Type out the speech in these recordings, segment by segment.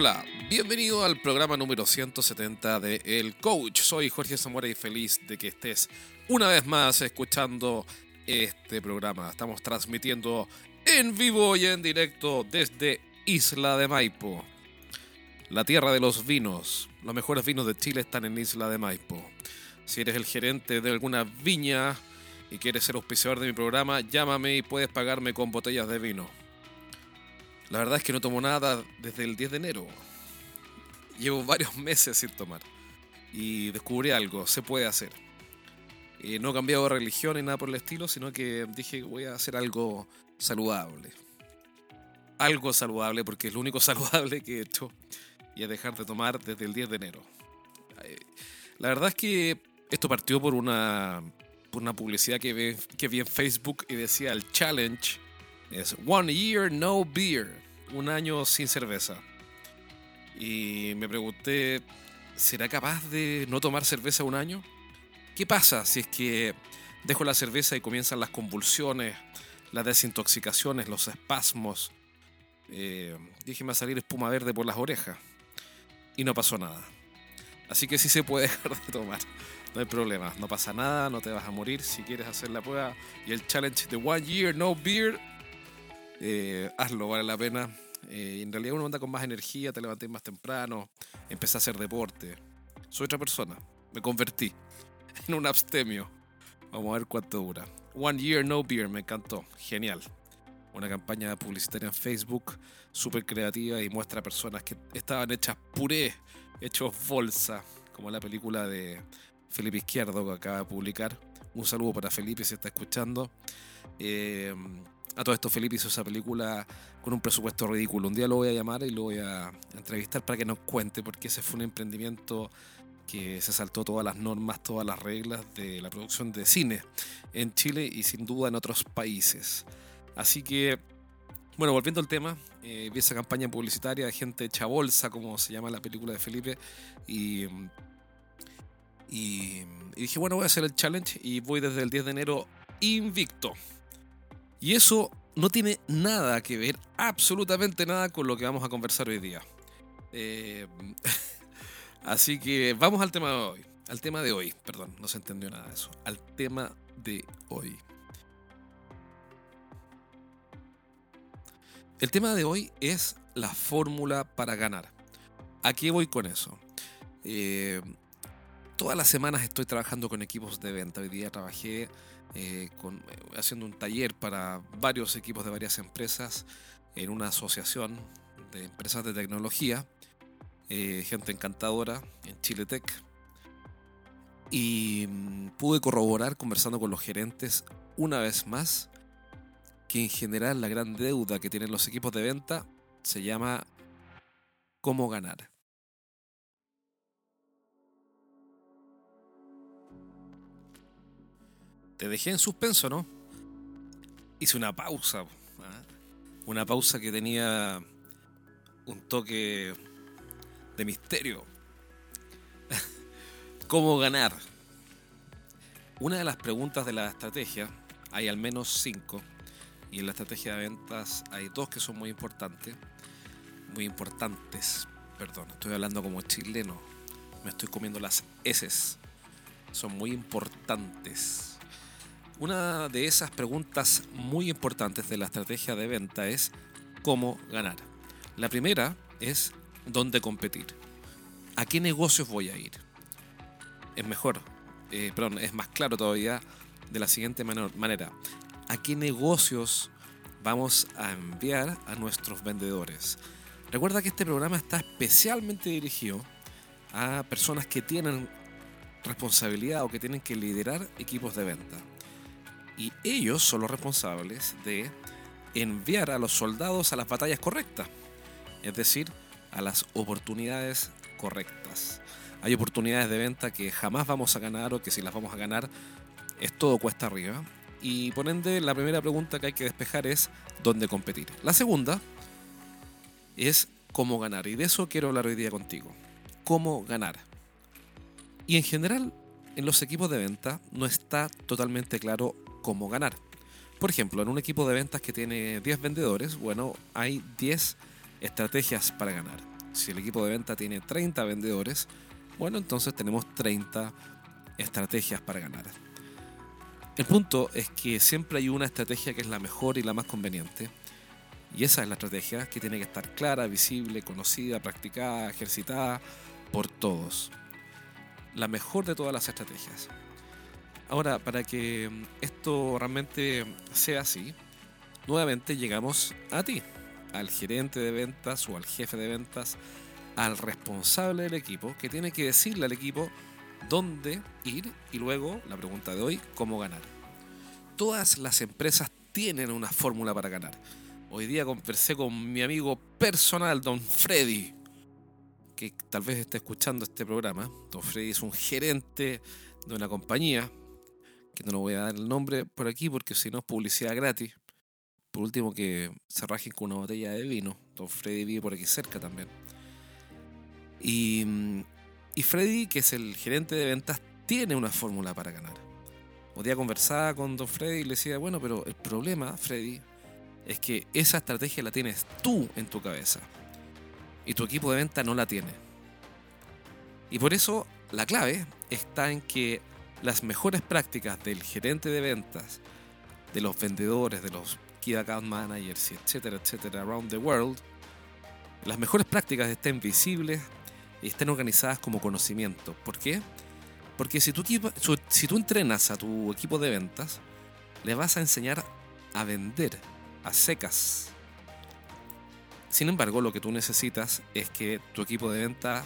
Hola, bienvenido al programa número 170 de El Coach. Soy Jorge Zamora y feliz de que estés una vez más escuchando este programa. Estamos transmitiendo en vivo y en directo desde Isla de Maipo, la tierra de los vinos. Los mejores vinos de Chile están en Isla de Maipo. Si eres el gerente de alguna viña y quieres ser auspiciador de mi programa, llámame y puedes pagarme con botellas de vino. La verdad es que no tomo nada desde el 10 de enero. Llevo varios meses sin tomar. Y descubrí algo, se puede hacer. Y no he cambiado de religión ni nada por el estilo, sino que dije voy a hacer algo saludable. Algo saludable, porque es lo único saludable que he hecho. Y es dejar de tomar desde el 10 de enero. Eh, la verdad es que esto partió por una, por una publicidad que vi en Facebook y decía el challenge es One Year No Beer, un año sin cerveza. Y me pregunté, ¿será capaz de no tomar cerveza un año? ¿Qué pasa si es que dejo la cerveza y comienzan las convulsiones, las desintoxicaciones, los espasmos? Eh, salir espuma verde por las orejas. Y no pasó nada. Así que sí se puede dejar de tomar. No hay problema, no pasa nada, no te vas a morir si quieres hacer la prueba. Y el challenge de One Year No Beer eh, hazlo, vale la pena. Eh, en realidad uno anda con más energía, te levanté más temprano, empecé a hacer deporte. Soy otra persona, me convertí en un abstemio. Vamos a ver cuánto dura. One Year No Beer, me encantó, genial. Una campaña publicitaria en Facebook, súper creativa y muestra a personas que estaban hechas puré, hechos bolsa, como la película de Felipe Izquierdo que acaba de publicar. Un saludo para Felipe si está escuchando. Eh, a todo esto, Felipe hizo esa película con un presupuesto ridículo. Un día lo voy a llamar y lo voy a entrevistar para que nos cuente, porque ese fue un emprendimiento que se saltó todas las normas, todas las reglas de la producción de cine en Chile y sin duda en otros países. Así que, bueno, volviendo al tema, eh, vi esa campaña publicitaria gente hecha bolsa, como se llama la película de Felipe, y dije, bueno, voy a hacer el challenge y voy desde el 10 de enero invicto. Y eso no tiene nada que ver, absolutamente nada con lo que vamos a conversar hoy día. Eh, así que vamos al tema de hoy. Al tema de hoy, perdón, no se entendió nada de eso. Al tema de hoy. El tema de hoy es la fórmula para ganar. ¿A qué voy con eso? Eh, todas las semanas estoy trabajando con equipos de venta. Hoy día trabajé eh, con, haciendo un taller para varios equipos de varias empresas en una asociación de empresas de tecnología, eh, gente encantadora en Chile Tech. Y mm, pude corroborar conversando con los gerentes una vez más que en general la gran deuda que tienen los equipos de venta se llama cómo ganar. Te dejé en suspenso, ¿no? Hice una pausa. ¿ah? Una pausa que tenía un toque de misterio. ¿Cómo ganar? Una de las preguntas de la estrategia, hay al menos cinco, y en la estrategia de ventas hay dos que son muy importantes. Muy importantes, perdón, estoy hablando como chileno, me estoy comiendo las heces. Son muy importantes. Una de esas preguntas muy importantes de la estrategia de venta es cómo ganar. La primera es dónde competir. ¿A qué negocios voy a ir? Es mejor, eh, perdón, es más claro todavía de la siguiente manera. ¿A qué negocios vamos a enviar a nuestros vendedores? Recuerda que este programa está especialmente dirigido a personas que tienen responsabilidad o que tienen que liderar equipos de venta y ellos son los responsables de enviar a los soldados a las batallas correctas, es decir, a las oportunidades correctas. Hay oportunidades de venta que jamás vamos a ganar o que si las vamos a ganar es todo cuesta arriba. Y por ende, la primera pregunta que hay que despejar es dónde competir. La segunda es cómo ganar. Y de eso quiero hablar hoy día contigo. Cómo ganar. Y en general, en los equipos de venta no está totalmente claro cómo ganar. Por ejemplo, en un equipo de ventas que tiene 10 vendedores, bueno, hay 10 estrategias para ganar. Si el equipo de venta tiene 30 vendedores, bueno, entonces tenemos 30 estrategias para ganar. El punto es que siempre hay una estrategia que es la mejor y la más conveniente. Y esa es la estrategia que tiene que estar clara, visible, conocida, practicada, ejercitada por todos. La mejor de todas las estrategias. Ahora, para que esto realmente sea así, nuevamente llegamos a ti, al gerente de ventas o al jefe de ventas, al responsable del equipo, que tiene que decirle al equipo dónde ir y luego, la pregunta de hoy, cómo ganar. Todas las empresas tienen una fórmula para ganar. Hoy día conversé con mi amigo personal, Don Freddy, que tal vez esté escuchando este programa. Don Freddy es un gerente de una compañía, que no lo voy a dar el nombre por aquí porque si no es publicidad gratis. Por último, que se rajen con una botella de vino. Don Freddy vive por aquí cerca también. Y y Freddy, que es el gerente de ventas, tiene una fórmula para ganar. Un día conversaba con Don Freddy y le decía, bueno, pero el problema, Freddy, es que esa estrategia la tienes tú en tu cabeza. Y tu equipo de venta no la tiene. Y por eso la clave está en que las mejores prácticas del gerente de ventas, de los vendedores, de los key account managers, etcétera, etcétera, around the world, las mejores prácticas estén visibles, y estén organizadas como conocimiento. ¿Por qué? Porque si tú, si tú entrenas a tu equipo de ventas, le vas a enseñar a vender a secas. Sin embargo, lo que tú necesitas es que tu equipo de venta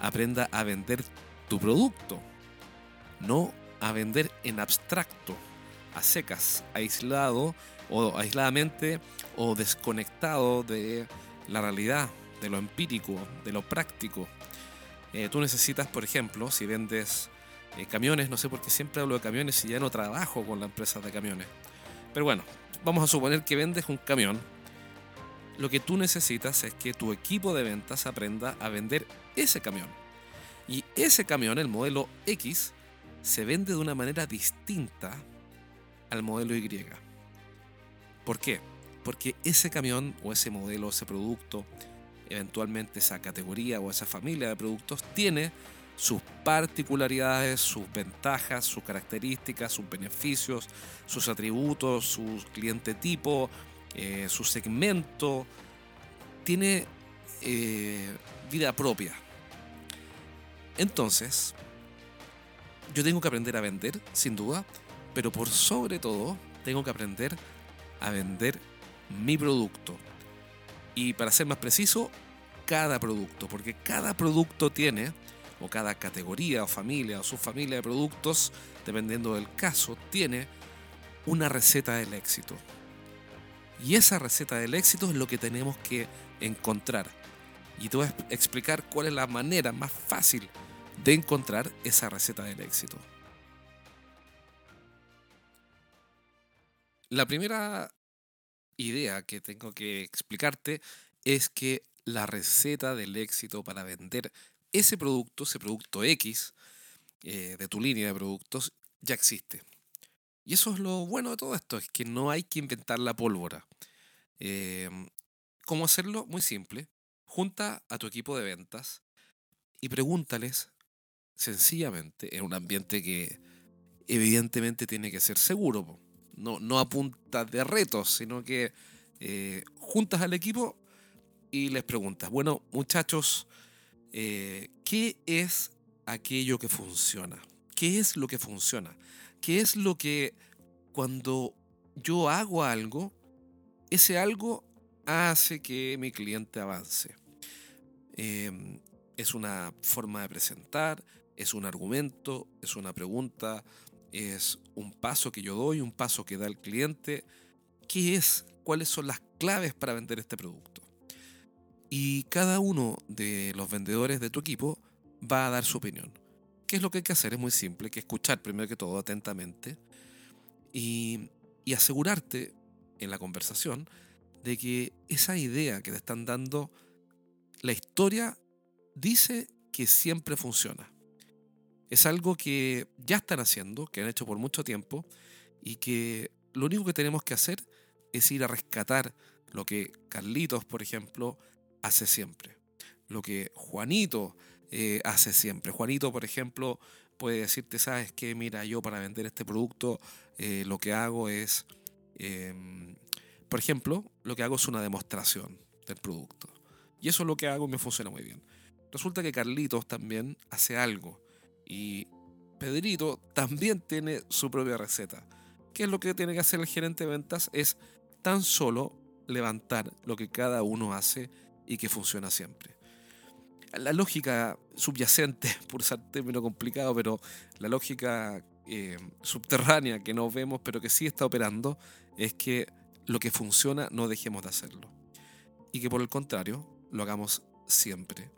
aprenda a vender tu producto, no a vender en abstracto, a secas, aislado o aisladamente o desconectado de la realidad, de lo empírico, de lo práctico. Eh, tú necesitas, por ejemplo, si vendes eh, camiones, no sé por qué siempre hablo de camiones y ya no trabajo con la empresa de camiones. Pero bueno, vamos a suponer que vendes un camión. Lo que tú necesitas es que tu equipo de ventas aprenda a vender ese camión. Y ese camión, el modelo X, se vende de una manera distinta al modelo Y. ¿Por qué? Porque ese camión o ese modelo, ese producto, eventualmente esa categoría o esa familia de productos tiene sus particularidades, sus ventajas, sus características, sus beneficios, sus atributos, su cliente tipo, eh, su segmento, tiene eh, vida propia. Entonces, yo tengo que aprender a vender, sin duda, pero por sobre todo, tengo que aprender a vender mi producto, y para ser más preciso, cada producto, porque cada producto tiene, o cada categoría o familia o subfamilia de productos, dependiendo del caso, tiene una receta del éxito. Y esa receta del éxito es lo que tenemos que encontrar. Y te voy a explicar cuál es la manera más fácil de encontrar esa receta del éxito. La primera idea que tengo que explicarte es que la receta del éxito para vender ese producto, ese producto X eh, de tu línea de productos, ya existe. Y eso es lo bueno de todo esto, es que no hay que inventar la pólvora. Em, ¿Cómo hacerlo? Muy simple. Junta a tu equipo de ventas y pregúntales sencillamente en un ambiente que evidentemente tiene que ser seguro no, no a punta de retos, sino que eh, juntas al equipo y les preguntas, bueno, muchachos, eh, ¿qué es aquello que funciona? ¿Qué es lo que funciona? ¿Qué es lo que cuando yo hago algo, ese algo hace que mi cliente avance? Em, es una forma de presentar, es un argumento, es una pregunta, es un paso que yo doy, un paso que da el cliente. ¿Qué es? ¿Cuáles son las claves para vender este producto? Y cada uno de los vendedores de tu equipo va a dar su opinión. ¿Qué es lo que hay que hacer? Es muy simple, que escuchar primero que todo atentamente y, y asegurarte en la conversación de que esa idea que te están dando, la historia dice que siempre funciona. Es algo que ya están haciendo, que han hecho por mucho tiempo y que lo único que tenemos que hacer es ir a rescatar lo que Carlitos, por ejemplo, hace siempre. lo que Juanito eh, hace siempre. Juanito, por ejemplo, puede decirte, sabes que, mira, yo para vender este producto eh, lo que hago es, em, por ejemplo, lo que hago es una demostración del producto. Y eso es lo que hago y me funciona muy bien. Resulta que Carlitos también hace algo y Pedrito también tiene su propia receta. ¿Qué es lo que tiene que hacer el gerente de ventas? Es tan solo levantar lo que cada uno hace y que funciona siempre. La lógica subyacente, por ser término complicado, pero la lógica eh, subterránea que no vemos, pero que sí está operando, es que lo que funciona no dejemos de hacerlo. Y que por el contrario, lo hagamos siempre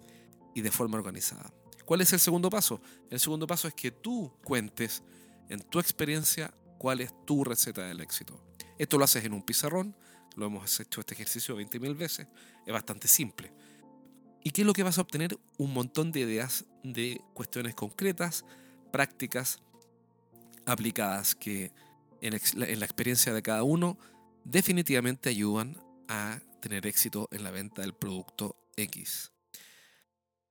y de forma organizada. ¿Cuál es el segundo paso? El segundo paso es que tú cuentes en tu experiencia cuál es tu receta del éxito. Esto lo haces en un pizarrón, lo hemos hecho este ejercicio 20.000 veces, es bastante simple. ¿Y qué es lo que vas a obtener? Un montón de ideas de cuestiones concretas, prácticas, aplicadas que en, la experiencia de cada uno definitivamente ayudan a tener éxito en la venta del producto X.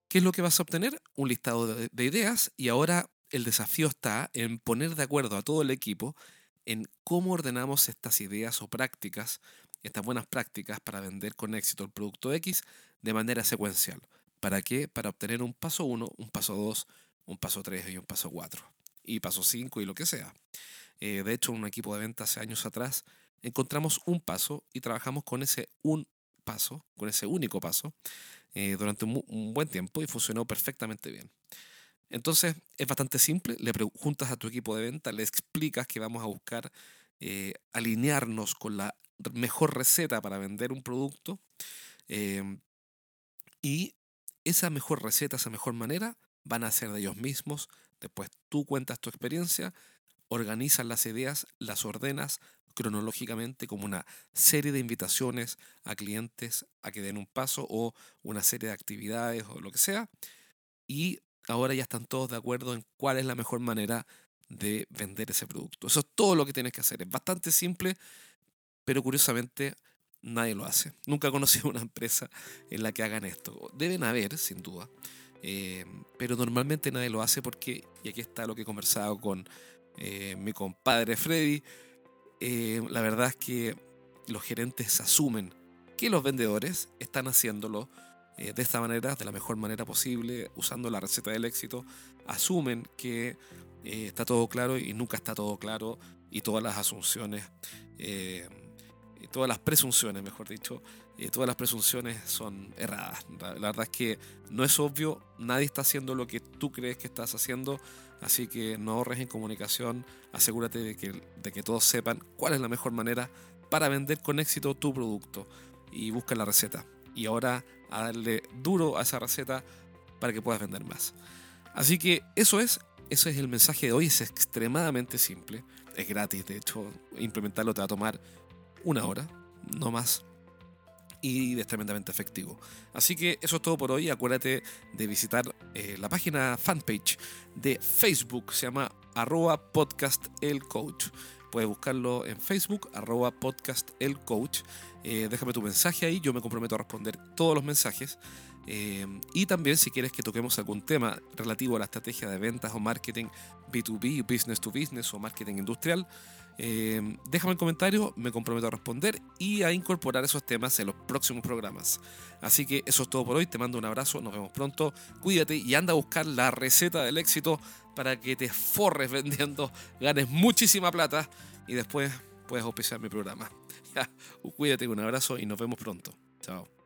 ¿Qué es lo que vas a obtener? Un listado de, ideas y ahora el desafío está en poner de acuerdo a todo el equipo en cómo ordenamos estas ideas o prácticas, estas buenas prácticas para vender con éxito el producto X de manera secuencial. ¿Para qué? Para obtener un paso 1, un paso 2, un paso 3 y un paso 4. Y paso 5 y lo que sea. Eh, de hecho, en un equipo de venta hace años atrás encontramos un paso y trabajamos con ese un paso, con ese único paso, eh, durante un, buen tiempo y funcionó perfectamente bien. Entonces es bastante simple, le preguntas a tu equipo de venta, le explicas que vamos a buscar eh, alinearnos con la mejor receta para vender un producto em, y esa mejor receta, esa mejor manera van a ser de ellos mismos. Después tú cuentas tu experiencia, organizas las ideas, las ordenas, cronológicamente como una serie de invitaciones a clientes a que den un paso o una serie de actividades o lo que sea. Y ahora ya están todos de acuerdo en cuál es la mejor manera de vender ese producto. Eso es todo lo que tienes que hacer. Es bastante simple, pero curiosamente nadie lo hace. Nunca he conocido una empresa en la que hagan esto. Deben haber, sin duda. Eh, pero normalmente nadie lo hace porque, y aquí está lo que he conversado con eh, mi compadre Freddy, eh, la verdad es que los gerentes asumen que los vendedores están haciéndolo eh, de esta manera, de la mejor manera posible, usando la receta del éxito, asumen que eh, está todo claro y nunca está todo claro y todas las asunciones, todas las presunciones, mejor dicho, todas las presunciones son erradas. La, la verdad es que no es obvio, nadie está haciendo lo que tú crees que estás haciendo Así que no ahorres en comunicación, asegúrate de que, de que todos sepan cuál es la mejor manera para vender con éxito tu producto y busca la receta. Y ahora a darle duro a esa receta para que puedas vender más. Así que eso es, eso es el mensaje de hoy, es extremadamente simple, es gratis, de hecho implementarlo te va a tomar una hora, no más y es tremendamente efectivo. Así que eso es todo por hoy. Acuérdate de visitar eh, la página fanpage de Facebook, se llama arroba podcast el coach. Puedes buscarlo en Facebook, arroba podcast el coach. Eh, déjame tu mensaje ahí, yo me comprometo a responder todos los mensajes. Eh, y también si quieres que toquemos algún tema relativo a la estrategia de ventas o marketing B2B, business to business o marketing industrial, eh, déjame un comentario, me comprometo a responder y a incorporar esos temas en los próximos programas. Así que eso es todo por hoy, te mando un abrazo, nos vemos pronto, cuídate y anda a buscar la receta del éxito para que te forres vendiendo, ganes muchísima plata y después puedes auspiciar mi programa. cuídate, un abrazo y nos vemos pronto. Chao.